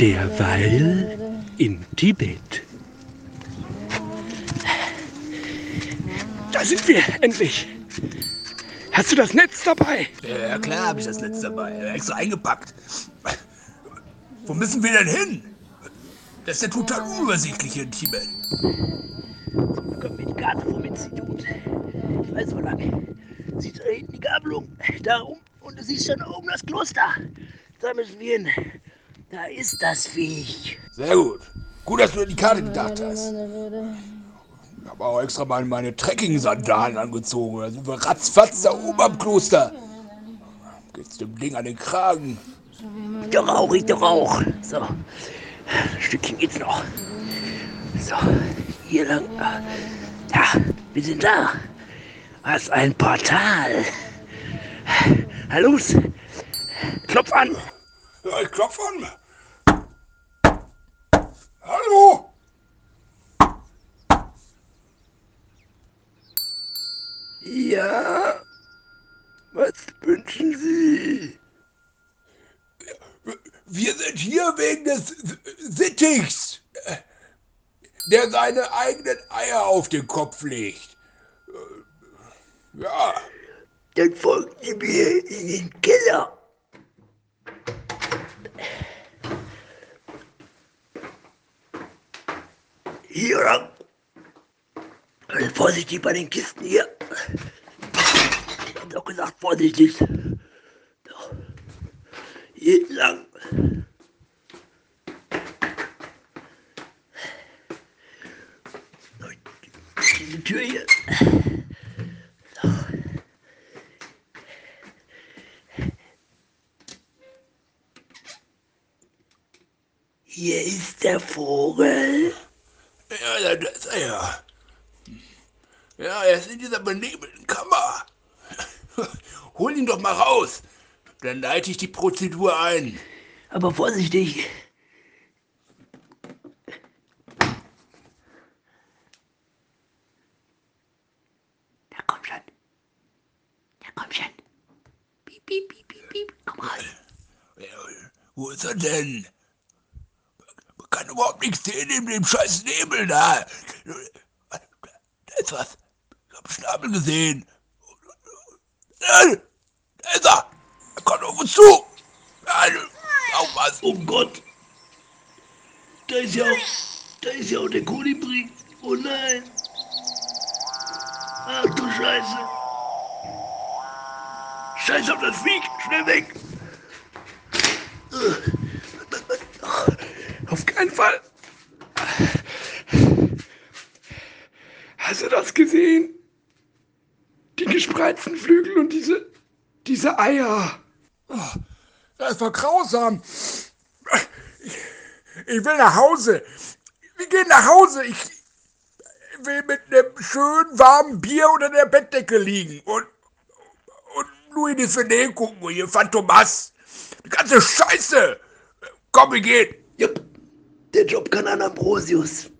Derweil in Tibet. Da sind wir, endlich. Hast du das Netz dabei? Ja, klar habe ich das Netz dabei. Extra eingepackt. Wo müssen wir denn hin? Das ist ja total unübersichtlich hier in Tibet. Komm mit Karte vom Institut. Ich weiß wo lang. Siehst du da hinten die Gabelung? Darum. Und du siehst schon oben das Kloster. Da müssen wir hin. Da ist das Viech. Sehr gut. Gut, dass du an die Karte gedacht hast. Ich habe auch extra mal meine Trekking-Sandalen angezogen. Da sind wir ratzfatz da oben am Kloster. Geht's dem Ding an den Kragen. Doch auch, ich doch auch. So. Ein Stückchen geht's noch. So. Hier lang. Ja, wir sind da. Was ein Portal. Los. Klopf an. Ja, ich klopf an. Hallo? Ja. Was wünschen Sie? Wir sind hier wegen des Sittichs, der seine eigenen Eier auf den Kopf legt. Ja, Dann folgt Sie mir in den Keller. Hier lang. Also vorsichtig bei den Kisten hier. Ich hab doch gesagt, vorsichtig. So. Hier lang. So, Diese Tür hier. Hier ist der Vogel. Ja, ja, da ist er ja. Er ist in dieser benebelten Kammer. Hol ihn doch mal raus. Dann leite ich die Prozedur ein. Aber vorsichtig. Da kommt schon. Da kommt schon. Piep, piep, piep, piep, piep. Komm raus. Wo ist er denn? Überhaupt nichts sehen in dem scheiß Nebel da. Da ist was. Ich hab Schnabel gesehen. Da ist er. Er kommt auf uns zu. Ja, Aufpassen. Oh Gott. Da ist ja auch, da ist ja auch der Kolibri. Oh nein. Ach du Scheiße. Scheiß auf das Viech. Schnell weg. Hast du das gesehen? Die gespreizten Flügel und diese, diese Eier. Das war grausam. Ich, ich will nach Hause. Wir gehen nach Hause. Ich will mit einem schönen warmen Bier unter der Bettdecke liegen und, und Louis de Finet gucken und hier Phantomas. Die ganze Scheiße. Komm, wir gehen. Jupp. Der Job kann an Ambrosius.